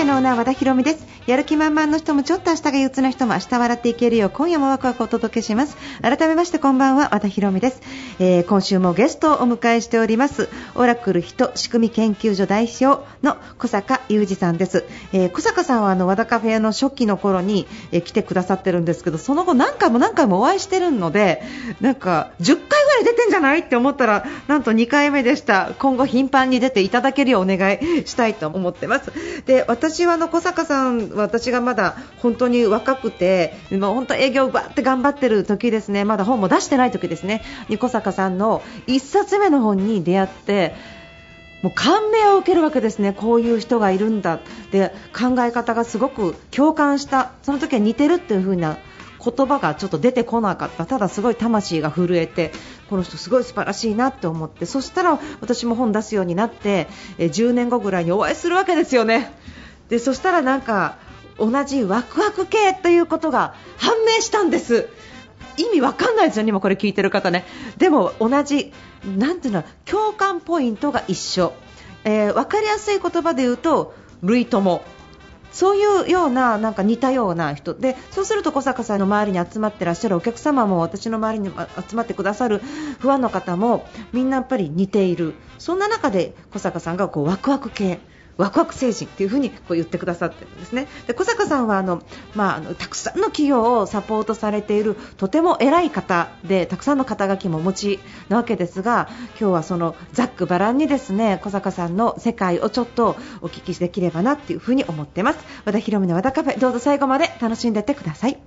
カフェのオーナー和田博美です。やる気満々の人もちょっと明日が憂鬱な人も明日笑っていけるよ。う今夜もワクワクお届けします。改めましてこんばんは和田博美です、えー今週もゲストをお迎えしております。オラクル人仕組み研究所代表の小坂雄二さんです、えー小坂さんはあの和田カフェの初期の頃に、えー来てくださってるんですけどその後何回も何回もお会いしてるのでなんか10回ぐらい出てんじゃないって思ったらなんと2回目でした。今後頻繁に出ていただけるようお願いしたいと思ってます。で私私はあの小坂さん私がまだ本当に若くてもう本当営業ばって頑張ってる時ですね。まだ本も出してない時ですね。に小坂さんの1冊目の本に出会ってもう感銘を受けるわけですね、こういう人がいるんだで考え方がすごく共感した、その時は似てるっていう風な言葉がちょっと出てこなかった、ただすごい魂が震えて、この人すごい素晴らしいなって思って、そしたら私も本出すようになって、え10年後ぐらいにお会いするわけですよね。でそしたらなんか同じワクワク系ということが判明したんです。意味わかんないですよね、今これ聞いてる方ね。でも同じ、なんていうの、共感ポイントが一緒。えーわかりやすい言葉で言うと、類友。そういうような、なんか似たような人で、そうすると小坂さんの周りに集まってらっしゃるお客様も、私の周りに集まってくださるファンの方も、みんなやっぱり似ている。そんな中で小坂さんがこうワクワク系。ワクワク精神っていうふうにこう言ってくださってるんですね。で小坂さんはあの、まあ、あのたくさんの企業をサポートされているとても偉い方でたくさんの肩書きもお持ちなわけですが今日はそのざっくばらんにですね小坂さんの世界をちょっとお聞きできればなっていうふうに思ってます和田博美の和田カフェどうぞ最後まで楽しんでってください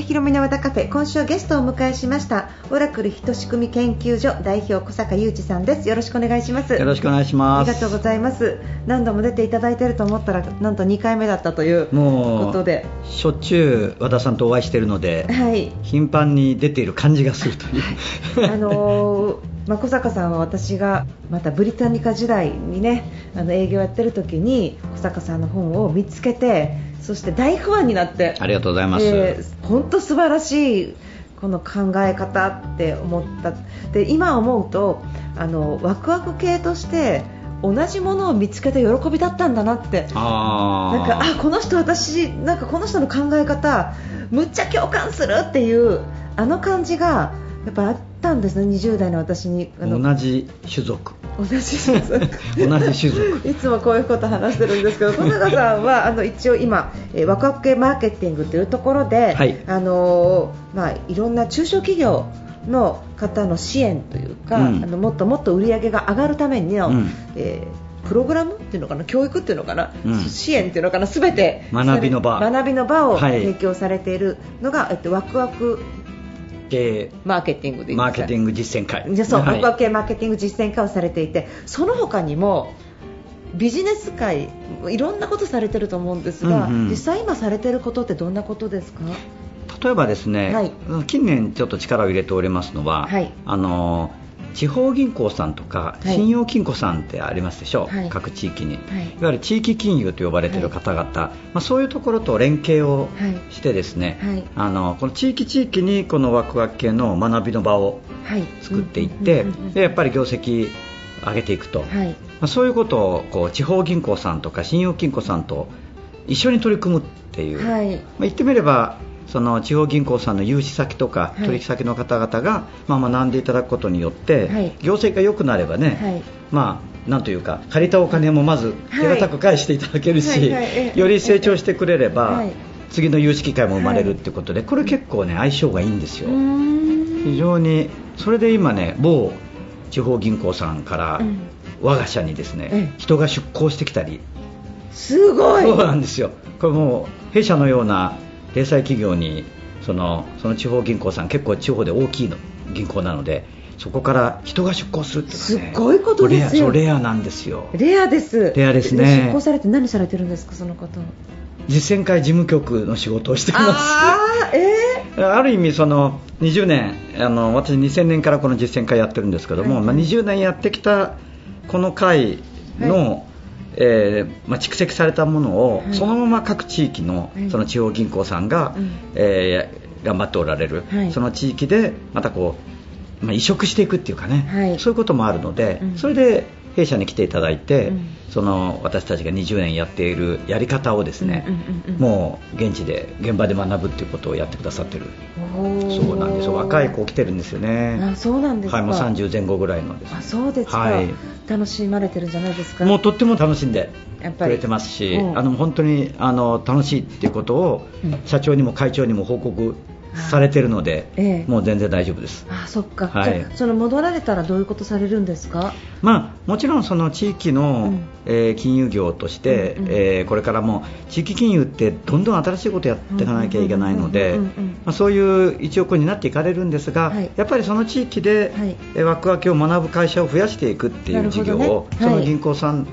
和田博美の和田カフェ今週はゲストをお迎えしましたオラクル人仕組み研究所代表小坂雄二さんです。よろしくお願いします。よろしくお願いします。ありがとうございます。何度も出ていただいていると思ったらなんと2回目だったというもうことで。しょっちゅう和田さんとお会いしているので、はい。頻繁に出ている感じがするという。あのーまあ、小坂さんは私がまたブリタニカ時代にねあの営業やってる時に小坂さんの本を見つけてそして大ファンになって。ありがとうございます。えー本当素晴らしいこの考え方って思った。で今思うとあのワクワク系として同じものを見つけた喜びだったんだなって。あー。なんかあこの人私なんかこの人の考え方むっちゃ共感するっていうあの感じがやっぱたんですね20代の私に。あの同じ種族。同じ種族。同じ種族。いつもこういうこと話してるんですけど小坂さんはあの一応今、えー、ワクワク系マーケティングというところで、はい。あのーまあ、いろんな中小企業の方の支援というか、うん。あのもっともっと売り上げが上がるためにの、うん。えープログラムっていうのかな教育っていうのかな、うん。支援っていうのかなすべて学びの場。学びの場をはい。提供されているのが、えっと、ワクワクでマーケティングでマーケティング実践会。じゃあそう、はい。ワクワク系マーケティング実践化をされていてその他にもビジネス界いろんなことされてると思うんですが、うんうん。実際今されてることってどんなことですか？例えばですね、はい。近年ちょっと力を入れておりますのは、はい。あの地方銀行さんとかはい。信用金庫さんってありますでしょう、はい。各地域に、はい。いわゆる地域金融と呼ばれてい。る方々、まあ、そういうところと連携をはい。してですね、はい。あのこの地域地域にこのワクワク系の学びの場をはい。作っていって、でやっぱり業績上げていくと、まはい。あ、そういうことをこう地方銀行さんとか信用金庫さんと一緒に取り組むっていう、はい。まあ、言ってみればその地方銀行さんの融資先とかはい。取引先の方々が、まあ、学んでいただくことによって、はい。業績が良くなればね、はい。まあなんというか借りたお金もまず手堅く返していただけるし、より成長してくれれば、はい。次の融資機会も生まれるってことで、これ結構ね相性がいいんですよ、非常にそれで今ね某地方銀行さんからうん。我が社にですね、ええ。人が出向してきたり。すごい。そうなんですよ。これもう弊社のような零細企業にそのその地方銀行さん結構地方で大きいの銀行なのでそこから人が出向するっていうのはねすごいことですよ。レアレアなんですよ。レアです。レアですね。出向されて何されてるんですかその方。実践会事務局の仕事をしています。ああえある意味その20年あの私2000年からこの実践会やってるんですけども、はいまあ、20年やってきたこの会の、えーまあ、蓄積されたものを、はいそのまま各地域のはいその地方銀行さんが、うん。えー頑張っておられる、はい。その地域でまたこう、まあ、移植していくっていうかね、はい。そういうこともあるので、うん。それで弊社に来ていただいて、うん。その私たちが20年やっているやり方をですね、うんうんうんうんもう現地で現場で学ぶっていうことをやってくださってる。そうなんです。よ若い子来てるんですよね。あそうなんですか。はいもう30前後ぐらいのです。あそうですか、はい。楽しまれてるんじゃないですか？もうとっても楽しんでくれてますし、うん。あの本当にあの楽しいっていうことをうん。社長にも会長にも報告されてるので、ええ。もう全然大丈夫です。あそっか、はい。その戻られたらどういうことされるんですか？まあ、もちろんその地域の、うん。えー金融業として、うんうんえーこれからも地域金融ってどんどん新しいことやっていかなきゃいけないのでそういう一億になっていかれるんですが、はい。やっぱりその地域で、はい。えー枠分けを学ぶ会社を増やしていくっていう事業を、どね。はい。その銀行さん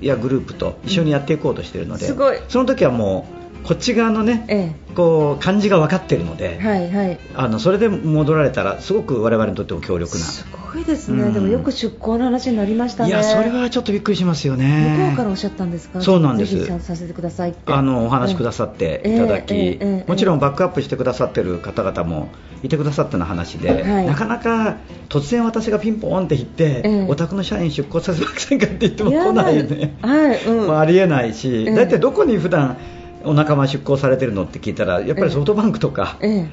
やグループと一緒にやっていこうとしているので、すごい。その時はもうこっち側のね、えこう感じが分かっているので、えはいはい。あのそれで戻られたらすごく我々にとっても強力な。すごいですね、うん。でもよく出向の話になりましたね。いやそれはちょっとびっくりしますよね。向こうからおっしゃったんですか？そうなんです。させてくださいあのお話しくださっていただき、ええええええ。もちろんバックアップしてくださってる方々もいてくださったの話で、はい。なかなか突然私がピンポーンって言って、ええ。お宅の社員出向させませんかって言っても来ないね、はい、うん。まあ、ありえないし、ええ。大体どこに普段お仲間出向されてるのって聞いたらやっぱりソフトバンクとか、ええ。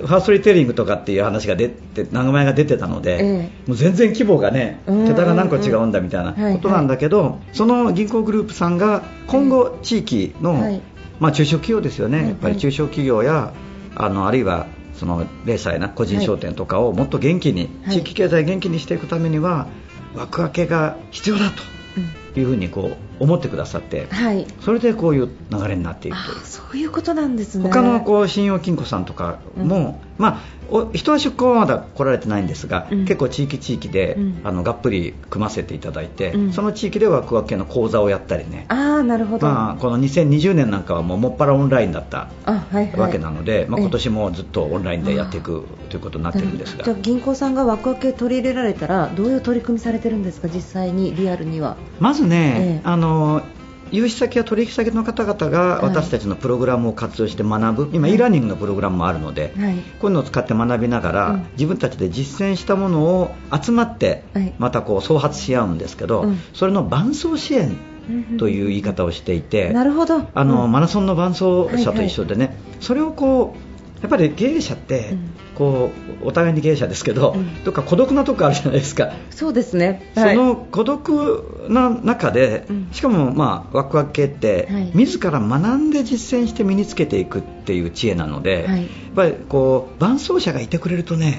ファーストリテイリングとかっていう話が出て名前が出てたので、ええ。もう全然規模がね桁が何個違うんだみたいなことなんだけど、その銀行グループさんが今後地域の、はい。まあ、中小企業ですよね、はいやっぱり中小企業やあのあるいはその零細な個人商店とかをもっと元気に、はい。地域経済元気にしていくためには枠分けが必要だというふうにこう思ってくださってはい。それでこういう流れになっていく。というあそういうことなんですね。他のこう信用金庫さんとかも、まあ、お人は出向はまだ来られてないんですが、うん。結構地域地域で、うん。あのがっぷり組ませていただいて、うん。その地域では区分けの講座をやったりね、ああなるほど、まあ、この2020年なんかはもうもっぱらオンラインだったあはいはい。わけなので、まあ、ええ。今年もずっとオンラインでやっていくということになってるんですが。じゃあ銀行さんが枠分け取り入れられたらどういう取り組みされてるんですか実際にリアルには。まずね、ええ。あの融資先や取引先の方々がはい。私たちのプログラムを活用して学ぶ、今、はい。e ラーニングのプログラムもあるので、はい。こういうのを使って学びながら、うん。自分たちで実践したものを集まって、はい。またこう創発し合うんですけど、うん。それの伴走支援という言い方をしていて、なるほど。あのうん。マラソンの伴走者と一緒でね、それをこうやっぱり経営者って、うん。こうお互いに経営者ですけど、うん。どっか孤独なとこあるじゃないですか。そうですね。はい。その孤独な中で、うん。しかもまあワクワク系って、はい。自ら学んで実践して身につけていくっていう知恵なので、はい。やっぱりこう伴走者がいてくれるとね、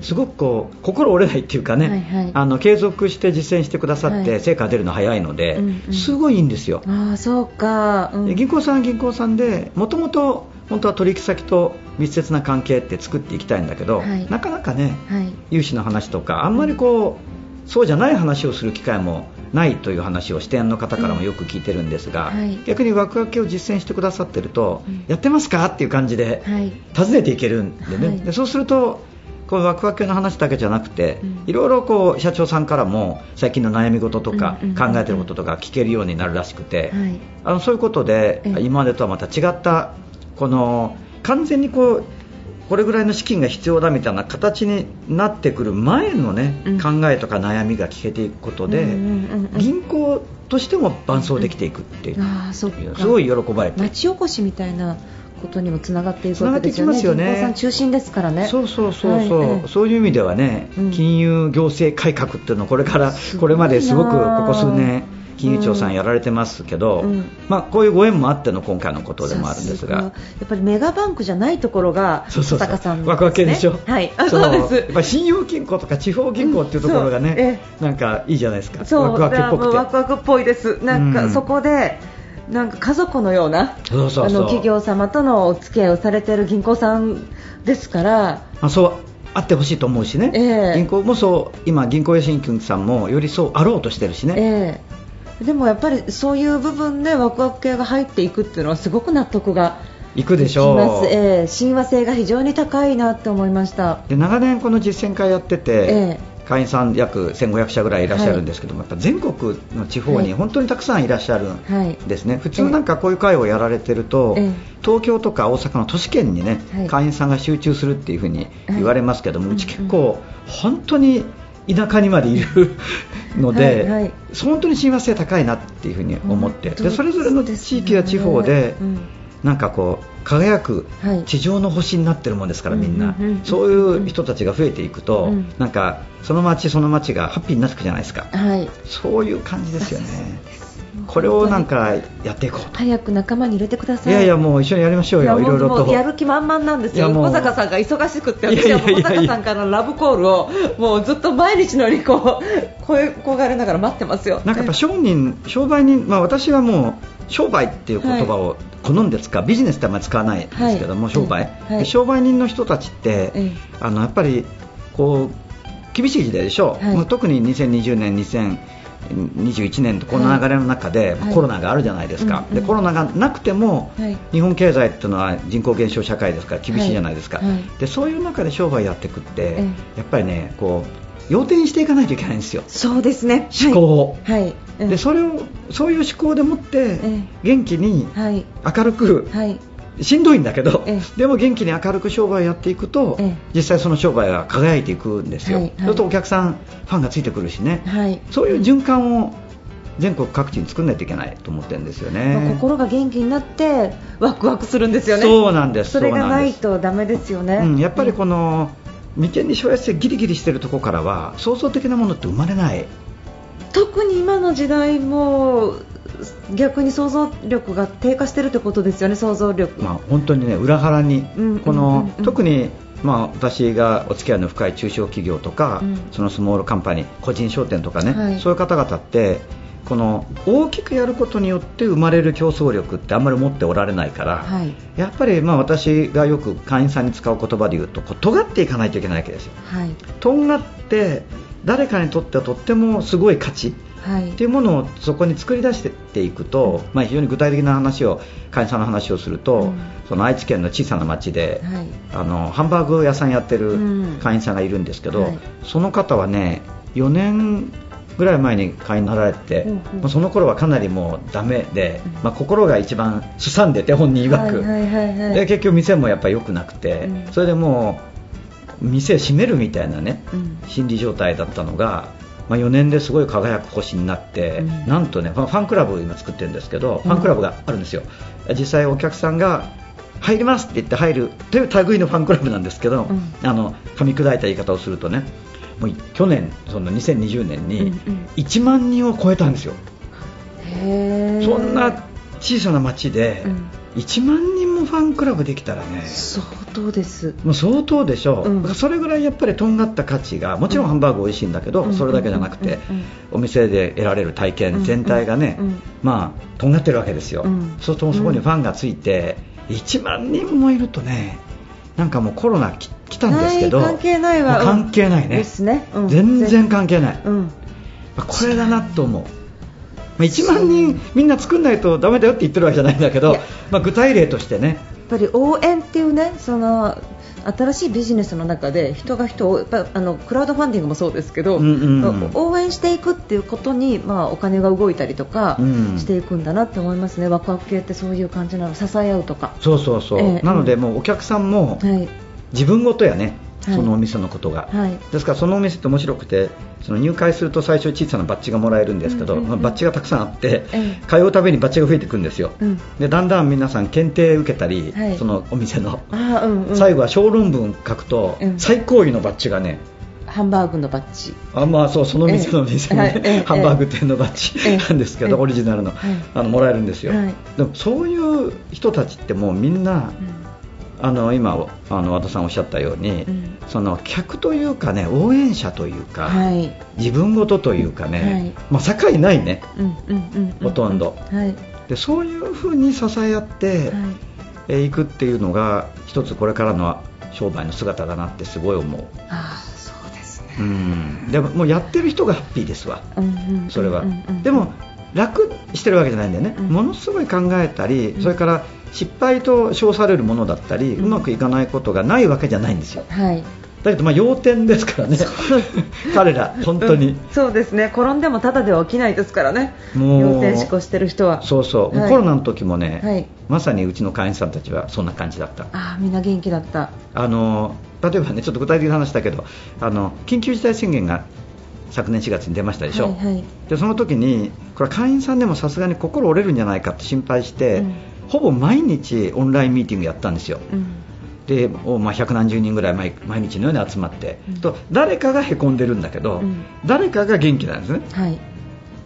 すごくこう心折れないっていうかね、あの継続して実践してくださって、はい。成果が出るの早いので、すごいいいんですよ。ああそうか、銀行さんは銀行さんでもともと本当は取引先と密接な関係って作っていきたいんだけど、はい。なかなかねはい。融資の話とかあんまりこう、そうじゃない話をする機会もないという話を支店の方からもよく聞いてるんですが、はい。逆に枠分けを実践してくださってると、うん。やってますか？っていう感じではい。訪ねていけるんでね、はい。でそうするとこう枠分けの話だけじゃなくて、うん。いろいろこう社長さんからも最近の悩み事とか、うんうんうん。考えてることとか聞けるようになるらしくて、はい。あのそういうことでええ。今までとはまた違ったこの完全にこうこれぐらいの資金が必要だみたいな形になってくる前のね、うん。考えとか悩みが聞けていくことで、銀行としても伴走できていくっていう、ああそすごい喜ばれて町おこしみたいなことにもつながっていくわけですよねつながってきますよね。銀行さん中心ですからね。そうそうそうそう、はいええ。そういう意味ではね、うん。金融行政改革っていうのをこれからこれまですごくここ数年金融庁さんやられてますけど、うん。まあ、こういうご縁もあっての今回のことでもあるんですが。やっぱりメガバンクじゃないところがそうそうそう。さんワクワク系でしょ、はい。あそそうです。やっぱり信用金庫とか地方銀行っていうところがね、うん。なんかいいじゃないですか、そう。ワクワクっぽくて。ワクワクっぽいです。なんかうん。そこで、なんか家族のようなそうそうあの企業様とのお付き合いをされている銀行さんですから。まあ、そうあってほしいと思うしね、ええ。銀行もそう今、銀行や新金さんもよりそうあろうとしてるしね、ええでもやっぱりそういう部分でワクワク系が入っていくっていうのはすごく納得が行くでしょう。ええ親和性が非常に高いなって思いました。で長年この実践会やってて、ええ。会員さん約1500社ぐらいいらっしゃるんですけども、やっぱ全国の地方はい。に本当にたくさんいらっしゃるはいんですね、普通なんかこういう会をやられてると、ええ。東京とか大阪の都市圏にね、はい。会員さんが集中するっていうふうに言われますけども、はいうち結構、本当に田舎にまでいるので、はいはい。本当に親和性高いなっていうふうに思って、でそれぞれの地域や地方で、うん。なんかこう輝くはい。地上の星になってるもんですから、みんな、そういう人たちが増えていくと、うんなんかその町その町がハッピーになっていくじゃないですか、はい。そういう感じですよね、これをなんかやっていこうと。早く仲間に入れてください。いやいや、もう一緒にやりましょうよ、いろいろと。やる気満々なんですよ、小坂さんが忙しくって、いやい私は小坂さんからのラブコールをもうずっと毎日のようにこう声焦がれながら待ってますよ。なんかやっぱ商人、商売人、まあ、私はもう商売っていう言葉を好んで使う、ビジネスってあんまり使わないんですけども、はい。商売、はい。で商売人の人たちって、ええ。あのやっぱりこう厳しい時代でしょ。う、はい。特に2020年、2021年とこの流れの中で、はい。コロナがあるじゃないですか、うんうんでコロナがなくても、はい。日本経済っていうのは人口減少社会ですか。ら厳しいじゃないですか、はい。はい。でそういう中で商売やっていくって、ええ。やっぱりねこう要点にしていかないといけないんですよ。そうですね。思考を。はい。でそれをそういう思考でもってえ。元気にはい。明るくはい。しんどいんだけどえでも元気に明るく商売やっていくとええ。実際その商売が輝いていくんですよ。はいはい。そうするとお客さんファンがついてくるしね。はい。そういう循環を全国各地に作んないといけないと思ってるんですよまあね心が元気になってワクワクするんですよね。そうなんですそれがないとダメですよね。うん、やっぱりこの眉間にしわ寄せギリギリしてるところからは創造的なものって生まれない。特に今の時代も逆に想像力が低下してるってことですよね、想像力。まあ、本当にね裏腹に、うんこの、特に、まあ、私がお付き合いの深い中小企業とか、うんそのスモールカンパニー個人商店とかね、はいそういう方々ってこの大きくやることによって生まれる競争力ってあんまり持っておられないから、はいやっぱりまあ私がよく会員さんに使う言葉で言うとこう尖っていかないといけないわけですよ。はい。とんがって誰かにとってはとってもすごい価値はい。っていうものをそこに作り出していっていくと、まあ、非常に具体的な話を会員さんの話をすると、うん。その愛知県の小さな町で、はい。あのハンバーグ屋さんやってるうん。会員さんがいるんですけど、はい。その方はね4年ぐらい前に会員になられて、うんうん。まあその頃はかなりもうダメで、うん。まあ、心が一番すさんでて本人曰く、はいはいはいはい。で結局店もやっぱり良くなくて、うん。それでもう店閉めるみたいなね、うん。心理状態だったのが、まあ、4年ですごい輝く星になって、うん。なんとねファンファンクラブを今作ってるんですけど、ファンクラブがあるんですよ。実際お客さんが入りますって言って入るという類のファンクラブなんですけど、うん。あの噛み砕いた言い方をするとねもう去年その2020年うんにうん。1万人を超えたんですよ、へー。そんな小さな町でうん1万人もファンクラブできたらね。相当です。もう相当でしょう、うん。それぐらいやっぱりとんがった価値がもちろんハンバーグ美味しいんだけど、うん。それだけじゃなくて、うん。うん。お店で得られる体験全体がね、まあとん。がってるわけですよ、うん。そうするとそこにファンがついて、1万人もいるとねなんかもうコロナき来たんですけど関係ないわ。関係ないね。ですね。うん。全然関係ない、これだなと思う。まあ1万人みんな作んないとダメだよって言ってるわけじゃないんだけどまあ、具体例としてね。やっぱり応援っていうねその新しいビジネスの中で人が人をやっぱあのクラウドファンディングもそうですけど、うんうんうん。応援していくっていうことに、まあ、お金が動いたりとかうん。していくんだなって思いますね、ワクワク系ってそういう感じなの。支え合うとか。そうそうそう、ええ。なのでもうお客さんもはい。自分ごとやね、はいそのお店のことが、はい。ですからそのお店って面白くてその入会すると最初小さなバッジがもらえるんですけど、うんうんうん。まあバッジがたくさんあって、ええ。通うたびにバッジが増えていくんですよ、うん。でだんだん皆さん検定受けたり、はい。そのお店の、うんうん、最後は小論文書くと、うん。最高位のバッジがねハンバーグのバッジ。あまあそうその店の店の、ねええ。ハンバーグ店のバッええ。ジなんですけど、ええオリジナルの,、はい。あのもらえるんですよ、はい。でもそういう人たちってもうみんな、うんあの今あの和田さんおっしゃったように、うん。その客というかね応援者というか、はい。自分ごとというかね、はい。まあ、境ないねほとんど。はい。でそういうふうに支え合ってはい。えーいくっていうのが一つこれからの商売の姿だなってすごい思う、ああそうですね。うん、でももうやってる人がハッピーですわ。うんうんうん。それは、うんうん。でも楽してるわけじゃないんだよね、うん。ものすごい考えたり、ん。それから失敗と称されるものだったり、ううんまくいかないことがないわけじゃないんですよ。はい。だけどまあ要点ですからね。彼ら本当に、うんそうですね。転んでもただでは起きないですからね。もう。要点思考してる人は。そうそう、はい。コロナの時もね、はい。まさにうちの会員さんたちはそんな感じだった。ああみんな元気だった。あの例えばねちょっと具体的な話だけどあの緊急事態宣言が昨年4月に出ましたでしょ、はいはい。でその時にこれ会員さんでもさすがに心折れるんじゃないかって心配して、うん。ほぼ毎日オンラインミーティングやったんですよ。うん。で、おまあ、百何十人ぐらい毎毎日のように集まって、うん。と誰かがへこんでるんだけど、うん。誰かが元気なんですね。はい。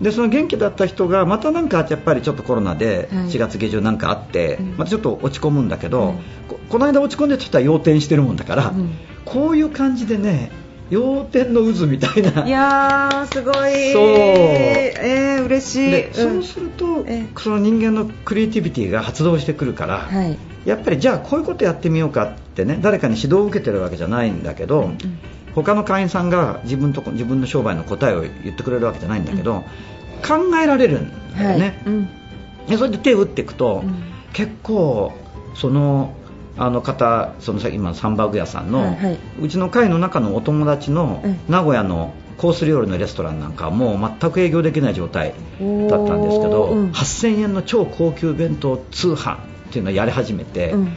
でその元気だった人がまたなんかやっぱりちょっとコロナではい。4月下旬なんかあって、うん。またちょっと落ち込むんだけど、はいここの間落ち込んでた人は要点してるもんだから、うん。こういう感じでね要点の渦みたいな。いやーすごい。そう。えー、嬉しい。そうすると、えその人間のクリエイティビティが発動してくるから、はい。やっぱりじゃあこういうことやってみようかってね誰かに指導を受けてるわけじゃないんだけど、うん他の会員さんが自分とこ自分の商売の答えを言ってくれるわけじゃないんだけど、考えられるんだよね、はい。それで手を打っていくと、うん。結構そのあの方そのさ今のサンバーグ屋さんの、はいはい。うちの会の中のお友達のうん名古屋のコース料理のレストランなんかはもう全く営業できない状態だったんですけど、うん。8000円の超高級弁当通販っていうのをやり始めて、うん。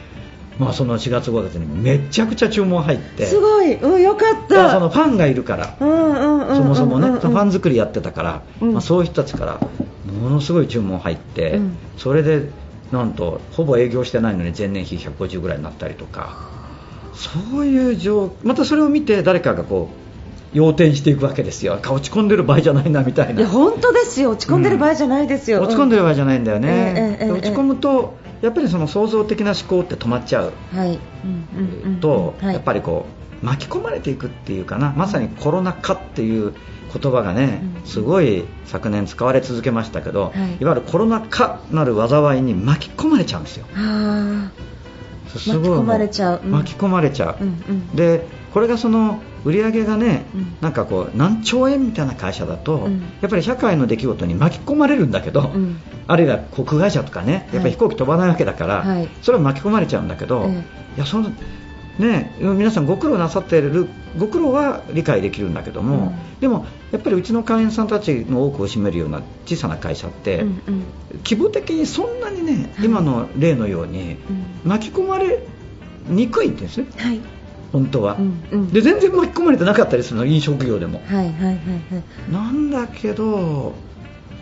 まあ、その4月5月にめちゃくちゃ注文入ってすごい、うん、よかっだからそたのファンがいるからそもそもね、ファン作りやってたから、うん。まあ、そういう人たちからものすごい注文入って、うん。それでなんとほぼ営業してないのに前年比150ぐらいになったりとか。そういう状またそれを見て誰かがこう要点していくわけですよ。落ち込んでる場合じゃないなみたいな。いや本当ですよ。落ち込んでる場合じゃないですよ、落ち込んでる、る場合じゃないんだよね、ええええで落ち込むとやっぱりその創造的な思考って止まっちゃう。うんはい、うんうんうん。と、はい、やっぱりこう巻き込まれていくっていうかなまさにコロナ禍っていう言葉がね、うんすごい昨年使われ続けましたけど、はい。い、わゆるコロナ禍なる災いに巻き込まれちゃうんですよ。あすごい巻き込まれちゃう。うん。巻き込まれちゃう、ーうんうん。でこれがその売り上げがね、うん。なんかこう何兆円みたいな会社だと、うん。やっぱり社会の出来事に巻き込まれるんだけど、うん。あるいは航空会社とかね、やっぱり飛行機飛ばないわけだから、はい。それは巻き込まれちゃうんだけど、え。いやそのね、皆さんご苦労なさっているご苦労は理解できるんだけども、うん。でもやっぱりうちの会員さんたちの多くを占めるような小さな会社って、うんうん。規模的にそんなにね、はい。今の例のようにうん。巻き込まれにくいんですね。はい。本当は、うんうん。で全然巻き込まれてなかったりするの飲食業でも。はいはいはいはい。なんだけど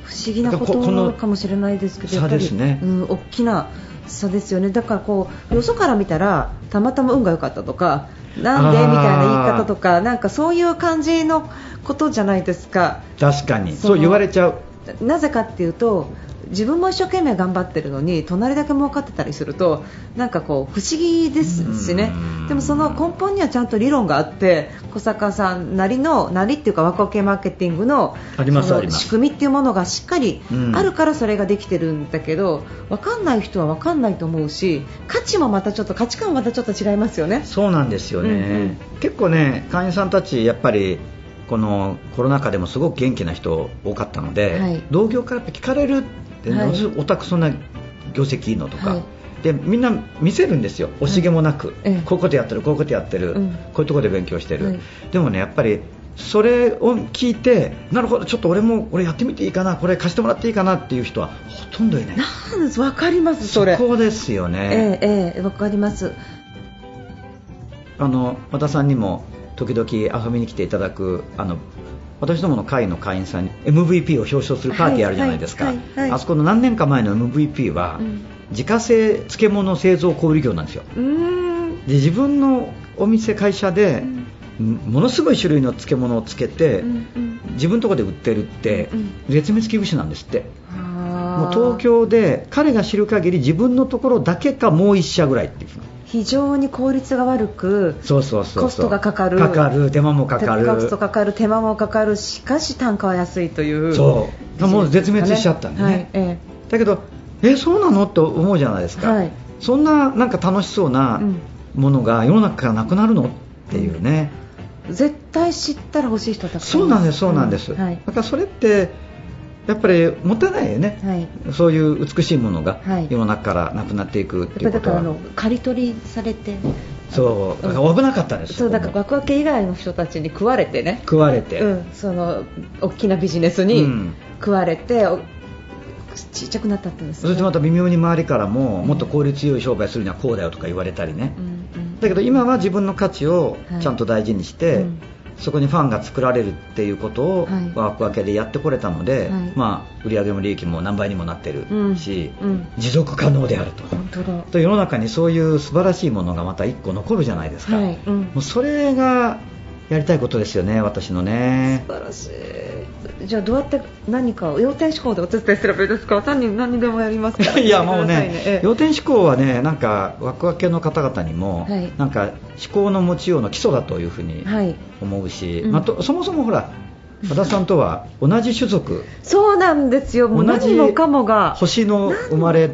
不思議なことかもしれないですけど、差やっぱりですねうん、大きな差ですよね、だからこうよそから見たらたまたま運が良かったとか、なんでみたいな言い方とか、なんかそういう感じのことじゃないですか、確かに。そう言われちゃうなぜかっていうと、自分も一生懸命頑張ってるのに隣だけ儲かってたりするとなんかこう不思議ですしね。うん。でもその根本にはちゃんと理論があって小坂さんなりのなりっていうかワクワク系マーケティングの仕組みっていうものがしっかりうん。あるからそれができてるんだけど分かんない人は分かんないと思うし価値もまたちょっと価値観もまたちょっと違いますよね。そうなんですよね、うんうん。結構ね会員さんたちやっぱりこのコロナ禍でもすごく元気な人多かったので、はい。同業から聞かれるって、はい。おたくそんな業績いいのとか、はい。でみんな見せるんですよ。惜しげもなく、ええ。こういうことやってるこういうことやってる、うん。こういうところで勉強してる、はい。でもねやっぱりそれを聞いてなるほどちょっと俺も俺やってみていいかな。これ貸してもらっていいかなっていう人はほとんどいない。なんです。分かりますそれ。こですよね、ええええ分かります。あの和田さんにも時々遊びに来ていただくあの私どもの会の会員さんに MVP を表彰するパーティーあるじゃないですか、あそこの何年か前の MVP は、うん。自家製漬物製造小売業なんですよ。で自分のお店会社で、ものすごい種類の漬物をつけて、うんうん。自分のところで売ってるって、うん絶滅危惧種なんですって。ももう東京で彼が知る限り自分のところだけかもう一社ぐらいっていう非常に効率が悪くそうそうそうコストがかかる。かかる。手間もかかる。コストかかる手間もかかるしかし単価は安いという。そう。もう絶滅しちゃったんでね。はいえだけどえそうなの？って思うじゃないですか、はい。そんななんか楽しそうなうん。ものが世の中からなくなるの？っていうね、え絶対知ったら欲しい人たくさんそうなんですそうなんです、はい。だからそれってやっぱりもったいないよね、はい。そういう美しいものがはい。世の中からなくなっていくっていやっぱりだからあうことは、の刈り取りされて。そう。だから危なかったですそうだから枠分け以外の人たちに食われてね。食われて、うん、その大きなビジネスうにん。食われて、おちっちゃくなったんですそしてまた微妙に周りからももっと効率よい商売するにはこうだよとか言われたりね、うんうん。だけど今は自分の価値をはい。ちゃんと大事にして、うんそこにファンが作られるっていうことをはい。枠分けでやってこれたので、はい。まあ、売上も利益も何倍にもなってるし、うん。うん。持続可能であると。本当だ。と世の中にそういう素晴らしいものがまた1個残るじゃないですか、はい。うん。もうそれがやりたいことですよね、私のね。素晴らしい。じゃあどうやって何かを要点思考でお手伝いすればいいですか？単に何にでもやりますか いやもうね、ええ。要点思考はね、なんか枠分けの方々にも、はい。なんか思考の持ちようの基礎だというふうにはい。思うし、うん。まあ、とそもそもほら、和田さんとは同じ種族、そうなんですよ。もう同じ何もかもが。星の生まれ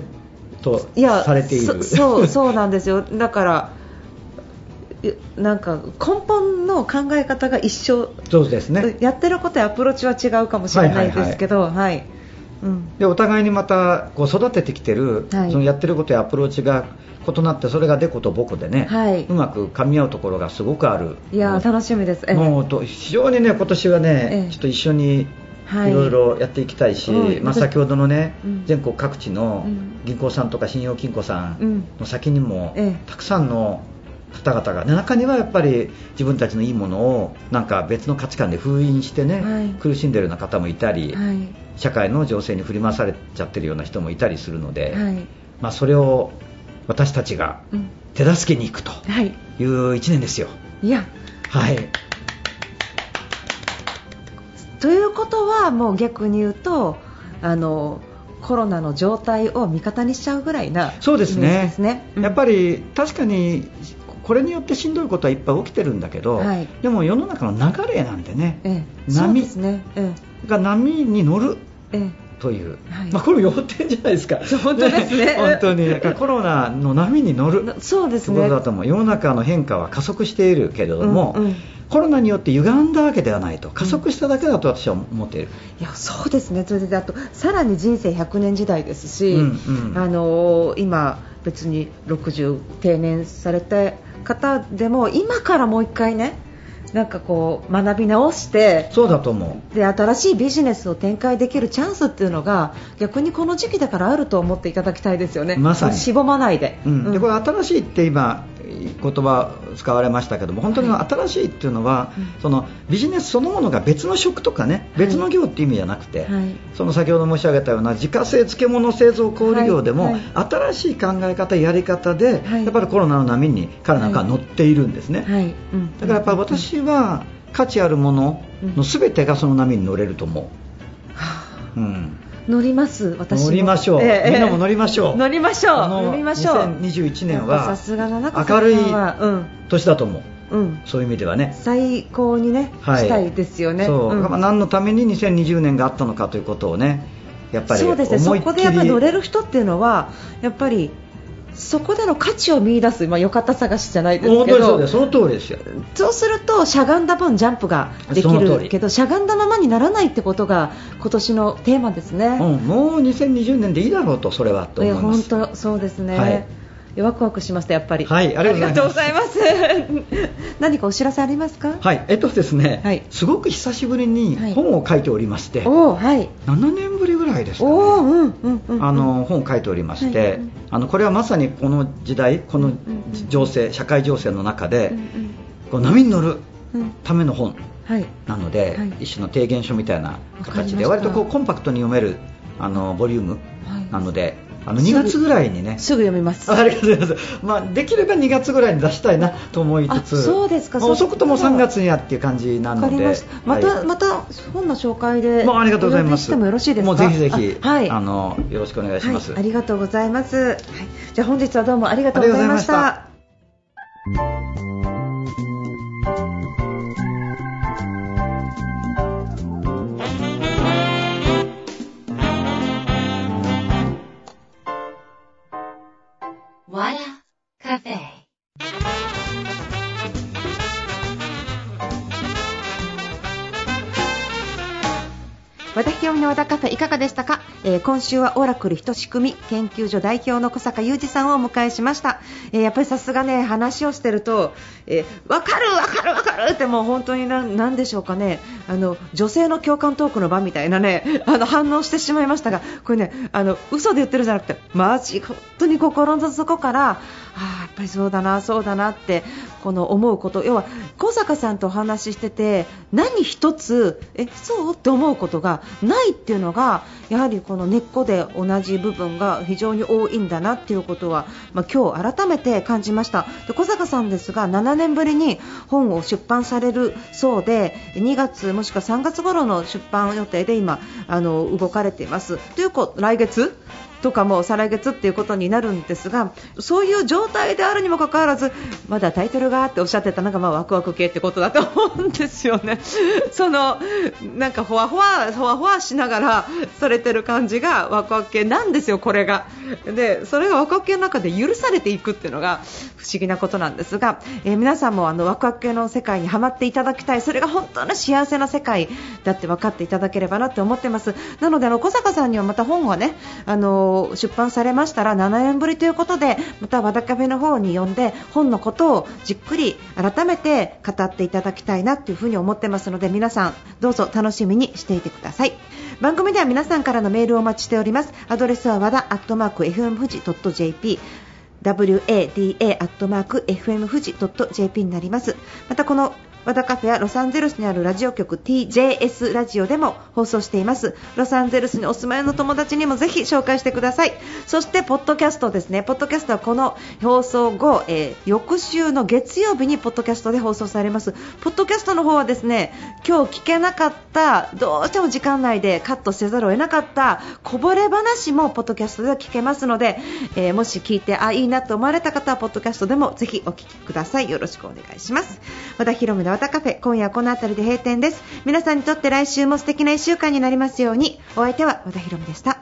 といやされている。そそうそうなんですよ。だからいなんか根本の考え方が一緒。そうですね。やってることやアプローチは違うかもしれないですけど、はいうん、でお互いにまたこう育ててきてる、はい。そのやってることやアプローチが異なってそれがデコとボコでね、はい。うまく噛み合うところがすごくある。いやー楽しみです。ええ。もうと非常にね今年はね、ええ。ちょっと一緒にいはい。ろいろやっていきたいし、うんまあ、先ほどのね、うん。全国各地のうん。銀行さんとか信用金庫さうんん。の先にも、ええ。たくさんの方々が、ね、中にはやっぱり自分たちのいいものをなんか別の価値観で封印してね、はい。苦しんでるような方もいたり、はい。社会の情勢に振り回されちゃってるような人もいたりするので、はい。まあ、それを私たちがうん。手助けに行くとはい。いう1年ですよ。いや。はい。ということはもう逆に言うとあのコロナの状態を味方にしちゃうぐらいなそうですね。ね。うん。やっぱり確かにこれによってしんどいことはいっぱい起きてるんだけど、はい。でも世の中の流れなんでね、ええ、波ね。えが波に乗るええ。という、はい。まあ、これも要点じゃないですか。本当ですね。本当に。コロナの波に乗るえ、そうですね。とことだと思う。世の中の変化は加速しているけれども、うんうん。コロナによって歪んだわけではないと。加速しただけだと私は思っている、いやそうですね、それであとさらに人生100年時代ですし、うんうん。あの今、別に60定年された方でも今からもう一回ねなんかこう学び直してそうだと思う。で新しいビジネスを展開できるチャンスっていうのが逆にこの時期だからあると思っていただきたいですよね、まさに。しぼまないで。うん。うん。でこれ新しいって今言葉使われましたけども本当に新しいっていうのは、そのビジネスそのものが別の職とかね別の業っていう意味じゃなくて、はい。その先ほど申し上げたような自家製漬物製造小売業でも、はい。新しい考え方やり方で、はい。やっぱりコロナの波に彼らが乗っているんですね、だからやっぱり私は価値あるものの全てがその波に乗れると思う、はあ。うん、乗ります、私も。乗りましょう、ええみんなも乗りましょう。乗りましょう乗りましょう。2021年は明るい年だと思う。うん、うん、そういう意味ではね。最高にね、はい。したいですよね。そう、ん。まあ何のために2020年があったのかということをねやっぱりそうですね、そこでやっぱり乗れる人っていうのは、やっぱりそこでの価値を見出す、まあ、よかった探しじゃないです本けど。その通りですよ。そうするとしゃがんだ分ジャンプができるけどしゃがんだままにならないってことが今年のテーマですね。うん、もう2020年でいいだろうとそれはと思います。本当そうですね、はいワクワクしましたやっぱり。はいありがとうございます。何かお知らせありますか？はいえっとですね、はい。すごく久しぶりにはい。本を書いておりまして、おおはい。7年ぶりぐらいですかね。おおうんうんうんうん。あの本を書いておりまして、はいあのこれはまさにこの時代この情勢社会情勢の中で、うんこう波に乗るうん。うんための本はい。なので、はい。一種の提言書みたいな形で割とこうコンパクトに読めるあのボリュームはい。なので、あの2月ぐらいにね。すぐ読みます。ありがとうございます、まあ、できれば2月ぐらいに出したいなと思いつつあそうですか。まあ遅くとも3月にはっていう感じなので。りました。また、はい。また本の紹介でもうありがとうございます。してもよろしいですか？もうぜひぜひあはい。あのよろしくお願いします、はい、ありがとうございます、はい、じゃあ本日はどうもありがとうございました和田博美の和田カフェいかがでしたか、えー、今週はオラクルひとしくみ研究所代表の小坂雄二さんをお迎えしました、えー、やっぱりさすがね話をしてると、えー、分かる分かる分かるってもう本当になんでしょうかね。あの女性の共感トークの場みたいなねあの反応してしまいましたがこれねあの嘘で言ってるじゃなくてマジ本当に心の底からあやっぱりそうだな、そうだなってこの思うこと。要は小坂さんとお話ししてて何一つえそう？って思うことがないっていうのがやはりこの根っこで同じ部分が非常に多いんだなっていうことは、まあ、今日改めて感じましたで小坂さんですが7年ぶりに本を出版されるそうで2月もしくは3月頃の出版予定で今あの動かれています。というか来月？とかも再来月っていうことになるんですがそういう状態であるにもかかわらずまだタイトルがっておっしゃってたのがまあワクワク系ってことだと思うんですよね。そのなんかほわほわほわほわしながらされてる感じがワクワク系なんですよ、これが。でそれがワクワク系の中で許されていくっていうのが不思議なことなんですが、えー、皆さんもあのワクワク系の世界にはまっていただきたいそれが本当の幸せな世界だって分かっていただければなって思ってますなのであの小坂さんにはまた本がねあの出版されましたら7年ぶりということでまた和田カフェの方に呼んで本のことをじっくり改めて語っていただきたいなというふに思ってますので皆さんどうぞ楽しみにしていてください。番組では皆さんからのメールをお待ちしております。アドレスは和田アットマーク FM 富士 .jp wada.fm 富士 .jp になります。またこの和田カフェはロサンゼルスにあるラジオ局 TJS ラジオでも放送しています。ロサンゼルスにお住まいの友達にもぜひ紹介してください。そしてポッドキャストですね。ポッドキャストはこの放送後、えー、翌週の月曜日にポッドキャストで放送されます。ポッドキャストの方はですね今日聞けなかったどうしても時間内でカットせざるを得なかったこぼれ話もポッドキャストでは聞けますので、えー、もし聞いてあいいなと思われた方はポッドキャストでもぜひお聞きください。よろしくお願いします。和田博美の和田カフェ今夜はこの辺りで閉店です。皆さんにとって来週も素敵な1週間になりますように。お相手は和田博美でした。